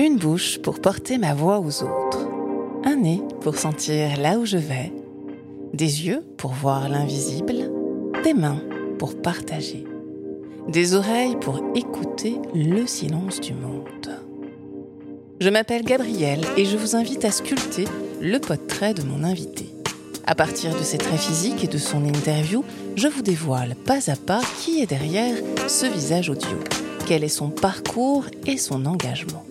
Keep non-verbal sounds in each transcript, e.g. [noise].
Une bouche pour porter ma voix aux autres. Un nez pour sentir là où je vais. Des yeux pour voir l'invisible. Des mains pour partager. Des oreilles pour écouter le silence du monde. Je m'appelle Gabrielle et je vous invite à sculpter le portrait de mon invité. À partir de ses traits physiques et de son interview, je vous dévoile pas à pas qui est derrière ce visage audio, quel est son parcours et son engagement.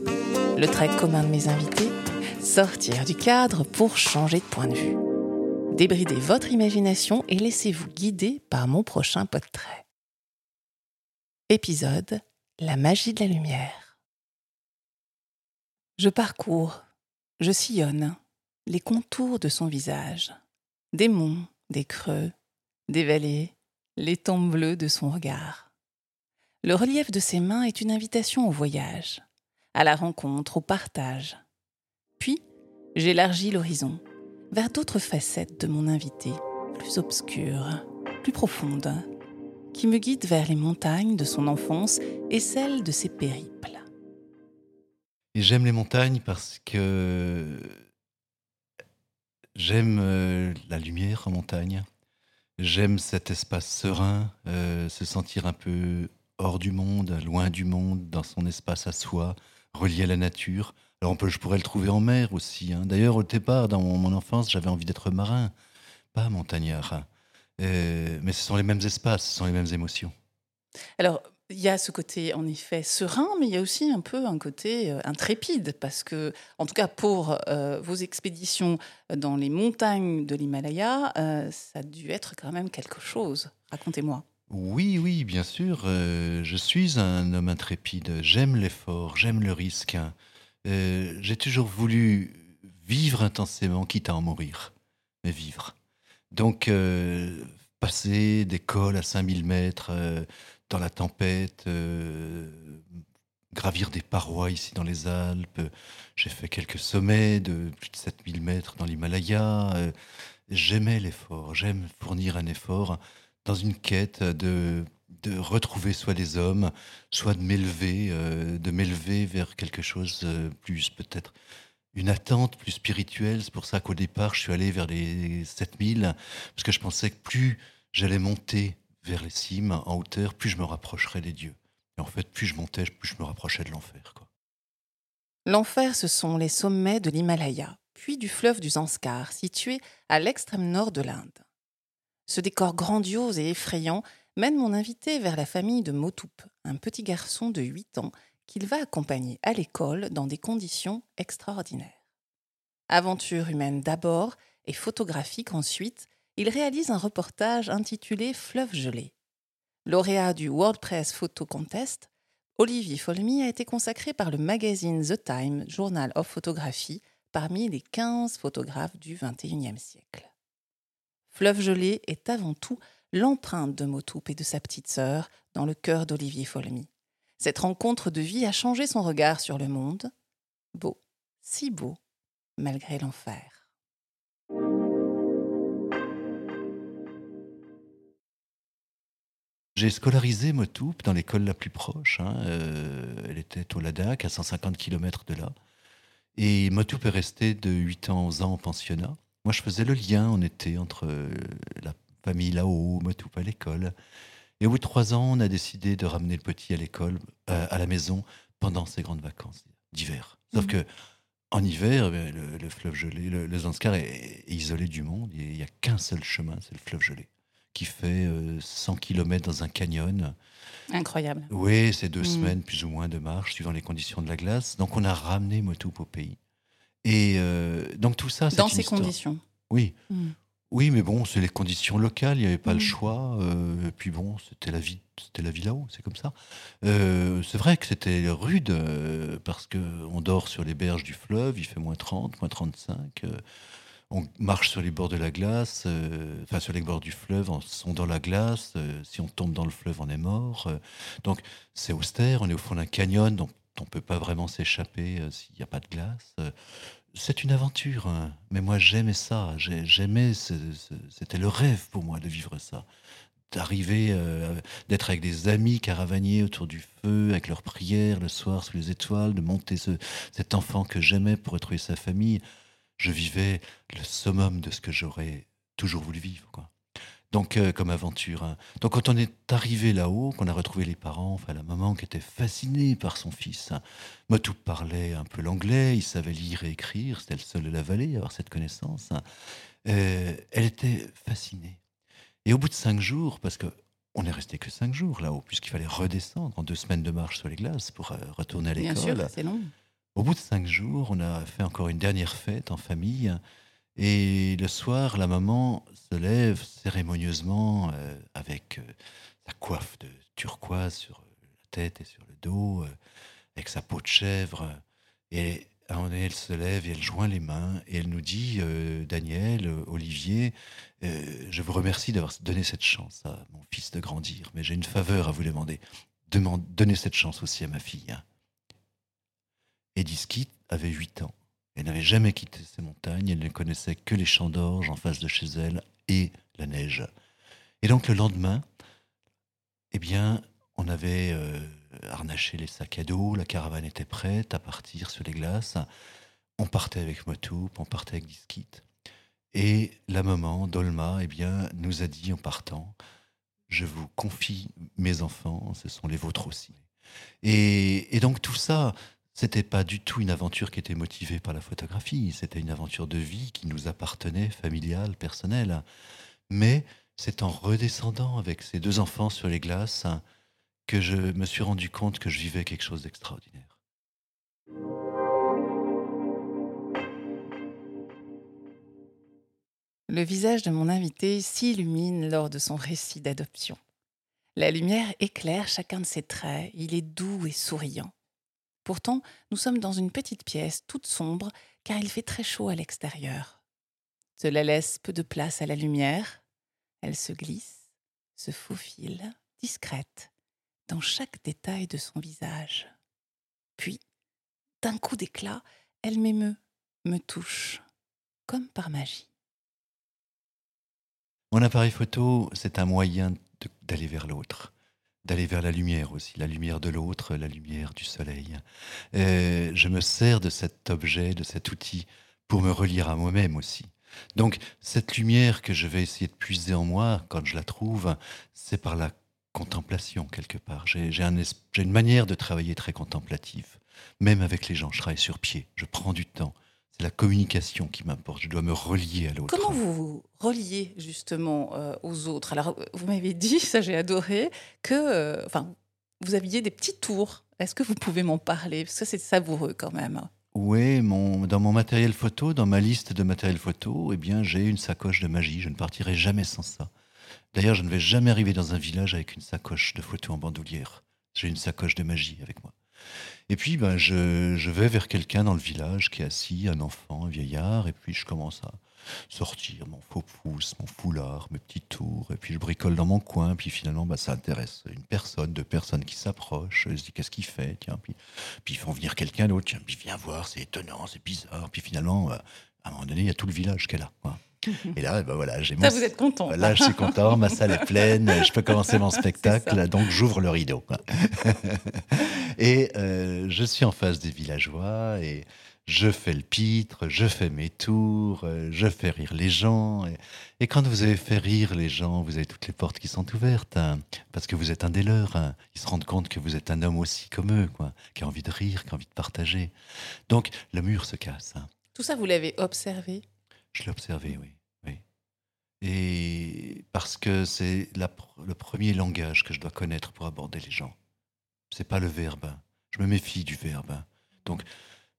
Le trait commun de mes invités Sortir du cadre pour changer de point de vue. Débridez votre imagination et laissez-vous guider par mon prochain portrait. Épisode La magie de la lumière. Je parcours, je sillonne les contours de son visage des monts, des creux, des vallées, les tons bleus de son regard. Le relief de ses mains est une invitation au voyage, à la rencontre, au partage. Puis, j'élargis l'horizon vers d'autres facettes de mon invité, plus obscures, plus profondes, qui me guident vers les montagnes de son enfance et celles de ses périples. J'aime les montagnes parce que J'aime euh, la lumière en montagne. J'aime cet espace serein, euh, se sentir un peu hors du monde, loin du monde, dans son espace à soi, relié à la nature. Alors peut, je pourrais le trouver en mer aussi. Hein. D'ailleurs, au départ, dans mon, enfance, j'avais envie d'être marin, pas montagnard. Euh, mais ce sont les mêmes espaces, ce sont les mêmes émotions. Alors, il y a ce côté, en effet, serein, mais il y a aussi un peu un côté euh, intrépide, parce que, en tout cas, pour euh, vos expéditions dans les montagnes de l'Himalaya, ça a dû être quand même quelque chose. Racontez-moi. Oui, oui, bien sûr. je suis un homme intrépide. J'aime l'effort, j'aime le risque. Hein. J'ai toujours voulu vivre intensément, quitte à en mourir, mais vivre. Donc, passer des cols à 5000 mètres dans la tempête, euh, gravir des parois ici dans les Alpes. J'ai fait quelques sommets de plus de 7000 mètres dans l'Himalaya. Euh, j'aimais l'effort, j'aime fournir un effort dans une quête de, de retrouver soit des hommes, soit de m'élever, euh, de m'élever vers quelque chose plus peut-être une attente plus spirituelle. C'est pour ça qu'au départ, je suis allé vers les 7000, parce que je pensais que plus j'allais monter vers les cimes, en hauteur, plus je me rapprocherais des dieux. Et en fait, plus je montais, plus je me rapprochais de l'enfer. L'enfer, ce sont les sommets de l'Himalaya, puis du fleuve du Zanskar, situé à l'extrême nord de l'Inde. Ce décor grandiose et effrayant mène mon invité vers la famille de Motoup, un petit garçon de 8 ans qu'il va accompagner à l'école dans des conditions extraordinaires. Aventure humaine d'abord et photographique ensuite, il réalise un reportage intitulé Fleuve gelé. Lauréat du WordPress Photo Contest, Olivier Folmy a été consacré par le magazine The Time, Journal of Photography, parmi les 15 photographes du XXIe siècle. Fleuve gelé est avant tout l'empreinte de Motoup et de sa petite sœur dans le cœur d'Olivier Folmy. Cette rencontre de vie a changé son regard sur le monde. Beau, si beau, malgré l'enfer. J'ai scolarisé Motoup dans l'école la plus proche. Hein, euh, elle était au Ladakh, à 150 km de là. Et Motoup est resté de 8 ans aux ans en pensionnat. Moi, je faisais le lien en été entre euh, la famille là-haut, Motoup à l'école. Et au bout de trois ans, on a décidé de ramener le petit à l'école, euh, à la maison, pendant ses grandes vacances d'hiver. Sauf mmh. que en hiver, eh le, fleuve gelé, le, Zanskar est, isolé du monde. Il n'y a qu'un seul chemin, c'est le fleuve gelé qui fait 100 euh, km dans un canyon. Incroyable. Oui, c'est deux mm. semaines plus ou moins de marche, suivant les conditions de la glace. Donc on a ramené Motoup au pays. Et euh, donc tout ça, c'est Dans ces conditions. Oui. Mm. Oui, mais bon, c'est les conditions locales, il n'y avait pas le mm. choix. Euh, et puis bon, c'était la vie, c'était la vie là-haut, c'est comme ça. c'est vrai que c'était rude parce que on dort sur les berges du fleuve, il fait moins 30, moins 35 on marche sur les bords de la glace, euh, enfin sur les bords du fleuve, on sondant la glace. Euh, si on tombe dans le fleuve, on est mort. Euh. donc c'est austère, on est au fond d'un canyon, donc on ne peut pas vraiment s'échapper s'il n'y a pas de glace. C'est une aventure, hein. mais moi j'aimais ça. J'aimais, c'était le rêve pour moi de vivre ça, d'arriver, euh, d'être avec des amis caravaniers autour du feu, avec leurs prières le soir sous les étoiles, de monter ce, cet enfant que j'aimais pour retrouver sa famille. Je vivais le summum de ce que j'aurais toujours voulu vivre. Quoi. Donc, euh, comme aventure. hein. Donc, quand on est arrivé là-haut, qu'on a retrouvé les parents, enfin la maman qui était fascinée par son fils. hein. Motou parlait un peu l'anglais, il savait lire et écrire, c'était le seul de la vallée à avoir cette connaissance. hein. Euh, elle était fascinée. Et au bout de cinq jours, parce que on n'est resté que cinq jours là-haut, puisqu'il fallait redescendre en deux semaines de marche sur les glaces pour euh, retourner à Bien sûr, l'école. c'est long. Au bout de cinq jours, on a fait encore une dernière fête en famille. Et le soir, la maman se lève cérémonieusement euh, avec euh, sa coiffe de turquoise sur la tête et sur le dos, euh, avec sa peau de chèvre. Et elle se lève et elle joint les mains et elle nous dit Daniel, Olivier, je vous remercie d'avoir donné cette chance à mon fils de grandir, mais j'ai une faveur à vous demander. Demande, donnez cette chance aussi à ma fille. hein. Avait 8 ans. Elle n'avait jamais quitté ces montagnes, elle ne connaissait que les champs d'orge en face de chez elle et la neige. Et donc le lendemain, eh bien, on avait euh, harnaché les sacs à dos, la caravane était prête à partir sur les glaces. On partait avec Motoup, on partait avec Disquit. Et la maman, Dolma, eh bien, nous a dit en partant, je vous confie mes enfants, ce sont les vôtres aussi. Et, et donc tout ça, c'était pas du tout une aventure qui était motivée par la photographie, c'était une aventure de vie qui nous appartenait, familiale, personnelle. Mais c'est en redescendant avec ces deux enfants sur les glaces que je me suis rendu compte que je vivais quelque chose d'extraordinaire. Le visage de mon invité s'illumine lors de son récit d'adoption. La lumière éclaire chacun de ses traits, il est doux et souriant. Pourtant, nous sommes dans une petite pièce toute sombre car il fait très chaud à l'extérieur. Cela laisse peu de place à la lumière. Elle se glisse, se faufile, discrète, dans chaque détail de son visage. Puis, d'un coup d'éclat, elle m'émeut, me touche, comme par magie. Mon appareil photo, c'est un moyen d'aller vers l'autre, d'aller vers la lumière aussi, la lumière de l'autre, la lumière du soleil. Euh, je me sers de cet objet, de cet outil, pour me relire à moi-même aussi. Donc, cette lumière que je vais essayer de puiser en moi, quand je la trouve, c'est par la contemplation, quelque part. J'ai une manière de travailler très contemplative. Même avec les gens, je travaille sur pied, je prends du temps. C'est la communication qui m'importe, je dois me relier à l'autre. Comment vous vous reliez justement euh, aux autres? Alors, vous m'avez dit, ça j'ai adoré, que euh, enfin, vous aviez des petits tours. Est-ce que vous pouvez m'en parler? Parce que c'est savoureux quand même. Oui, mon, dans mon matériel photo, dans ma liste de matériel photo, eh bien, j'ai une sacoche de magie. Je ne partirai jamais sans ça. D'ailleurs, je ne vais jamais arriver dans un village avec une sacoche de photo en bandoulière. J'ai une sacoche de magie avec moi. Et puis, ben, je, je vais vers quelqu'un dans le village qui est assis, un enfant, un vieillard, et puis je commence à sortir mon faux pouce, mon foulard, mes petits tours, et puis je bricole dans mon coin, puis finalement, ben, ça intéresse une personne, deux personnes qui s'approchent, je dis qu'est-ce qu'il fait, tiens, puis, puis ils font venir quelqu'un d'autre, tiens, puis viens voir, c'est étonnant, c'est bizarre, puis finalement, euh, à un moment donné, il y a tout le village qui est là. Et là, ben voilà, j'ai Ça, mon- vous êtes content. Là, je suis content, ma salle est pleine, je peux commencer mon [laughs] spectacle, donc j'ouvre le rideau. [laughs] et euh, je suis en face des villageois et je fais le pitre, je fais mes tours, euh, je fais rire les gens. Et, et quand vous avez fait rire les gens, vous avez toutes les portes qui sont ouvertes, hein, parce que vous êtes un des leurs. hein. Ils se rendent compte que vous êtes un homme aussi comme eux, quoi, qui a envie de rire, qui a envie de partager. Donc le mur se casse. hein. Tout ça, vous l'avez observé? Je l'ai observé, oui. Et parce que c'est le premier langage que je dois connaître pour aborder les gens. C'est pas le verbe. Je me méfie du verbe. Donc,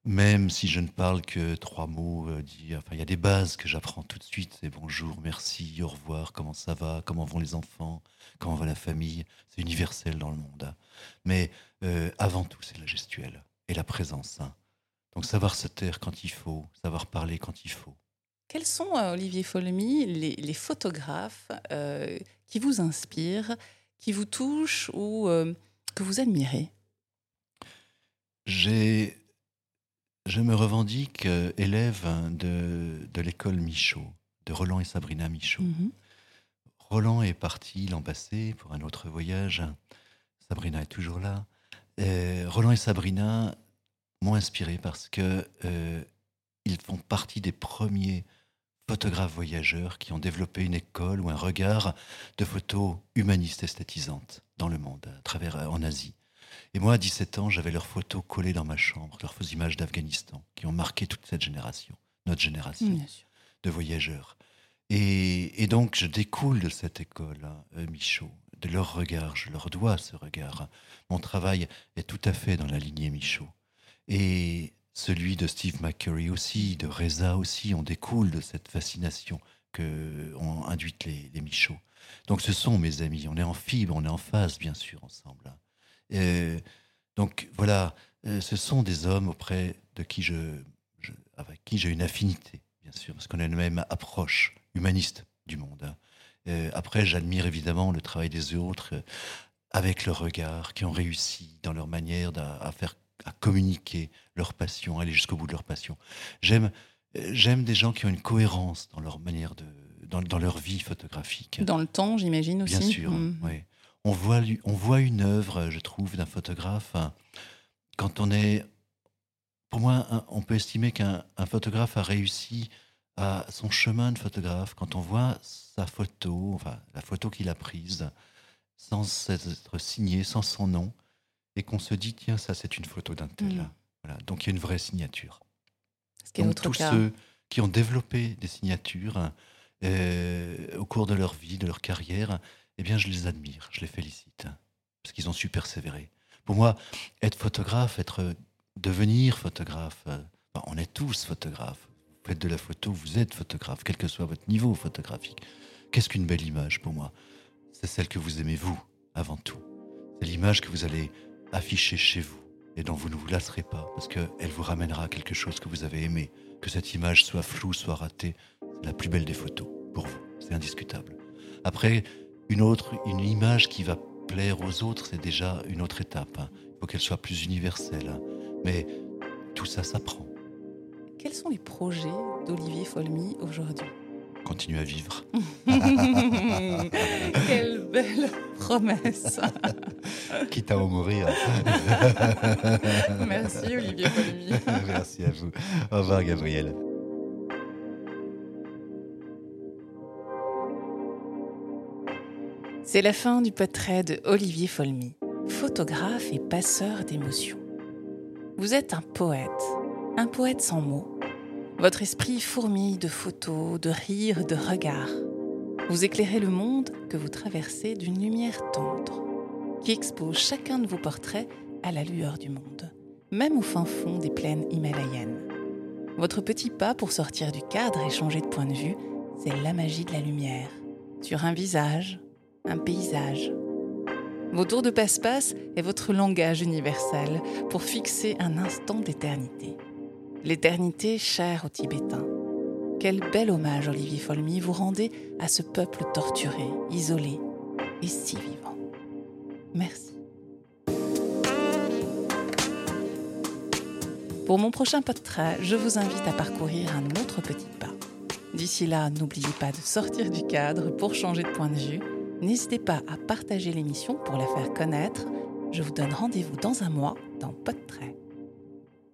même si je ne parle que trois mots, euh, il y a des bases que j'apprends tout de suite. C'est bonjour, merci, au revoir, comment ça va, comment vont les enfants, comment va la famille. C'est universel dans le monde. Mais euh, avant tout, c'est la gestuelle et la présence. hein. Donc, savoir se taire quand il faut, savoir parler quand il faut. Quels sont, euh, Olivier Folmy, les, les photographes euh, qui vous inspirent, qui vous touchent ou euh, que vous admirez? J'ai, je me revendique élève de, de l'école Michaud, de Roland et Sabrina Michaud. Mhm. Roland est parti l'an passé pour un autre voyage. Sabrina est toujours là. Roland et Sabrina m'ont inspiré parce que euh, ils font partie des premiers photographes voyageurs qui ont développé une école ou un regard de photos humanistes esthétisantes dans le monde, à travers en Asie. Et moi, à 17 ans, j'avais leurs photos collées dans ma chambre, leurs fausses images d'Afghanistan, qui ont marqué toute cette génération, notre génération de voyageurs. Et, donc, je découle de cette école, hein, euh, Michaud, de leur regard, je leur dois ce regard. Mon travail est tout à fait dans la lignée Michaud. Et celui de Steve McCurry aussi, de Reza aussi, on découle de cette fascination que ont induite les, Michauds. Donc ce sont mes amis, on est en fibre, on est en phase bien sûr ensemble. Hein. Euh, donc voilà, euh, ce sont des hommes auprès de qui je, avec qui j'ai une affinité, bien sûr, parce qu'on a une même approche humaniste du monde. Hein. Euh, après, j'admire évidemment le travail des autres avec leur regard, qui ont réussi dans leur manière à, faire, à communiquer leur passion, aller jusqu'au bout de leur passion. J'aime, j'aime des gens qui ont une cohérence dans leur manière de, dans, dans leur vie photographique. Dans le temps, j'imagine aussi. Bien sûr, mmh. oui on voit, on voit une œuvre, je trouve, d'un photographe quand on est. Pour moi, on peut estimer qu'un photographe a réussi à son chemin de photographe quand on voit sa photo, enfin la photo qu'il a prise, sans être signée, sans son nom, et qu'on se dit tiens ça c'est une photo d'un tel. Mmh. Voilà, donc il y a une vraie signature. Ce donc, tous ceux qui ont développé des signatures euh, au cours de leur vie, de leur carrière, eh bien, je les admire, je les félicite, parce qu'ils ont su persévérer. Pour moi, être photographe, être devenir photographe, euh, on est tous photographes. Vous faites de la photo, vous êtes photographe, quel que soit votre niveau photographique. Qu'est-ce qu'une belle image pour moi? C'est celle que vous aimez vous, avant tout. C'est l'image que vous allez afficher chez vous et dont vous ne vous lasserez pas, parce qu'elle vous ramènera à quelque chose que vous avez aimé. Que cette image soit floue, soit ratée, c'est la plus belle des photos pour vous. C'est indiscutable. Après, une autre, une image qui va plaire aux autres, c'est déjà une autre étape. Hein. Il faut qu'elle soit plus universelle. Hein. Mais tout ça s'apprend. Quels sont les projets d'Olivier Folmy aujourd'hui? Continue à vivre. [laughs] Quelle belle promesse. [laughs] Quitte à en mourir. [laughs] Merci Olivier Folmy. Merci à vous. Au revoir Gabriel. C'est la fin du portrait de Olivier Folmy, photographe et passeur d'émotions. Vous êtes un poète, un poète sans mots. Votre esprit fourmille de photos, de rires, de regards. Vous éclairez le monde que vous traversez d'une lumière tendre, qui expose chacun de vos portraits à la lueur du monde, même au fin fond des plaines himalayennes. Votre petit pas pour sortir du cadre et changer de point de vue, c'est la magie de la lumière. Sur un visage, un paysage. Vos tours de passe-passe est votre langage universel pour fixer un instant d'éternité. L'éternité chère aux Tibétains. Quel bel hommage, Olivier Folmy, vous rendez à ce peuple torturé, isolé et si vivant. Merci. Pour mon prochain portrait, je vous invite à parcourir un autre petit pas. D'ici là, n'oubliez pas de sortir du cadre pour changer de point de vue N'hésitez pas à partager l'émission pour la faire connaître. Je vous donne rendez-vous dans un mois dans Podtrait.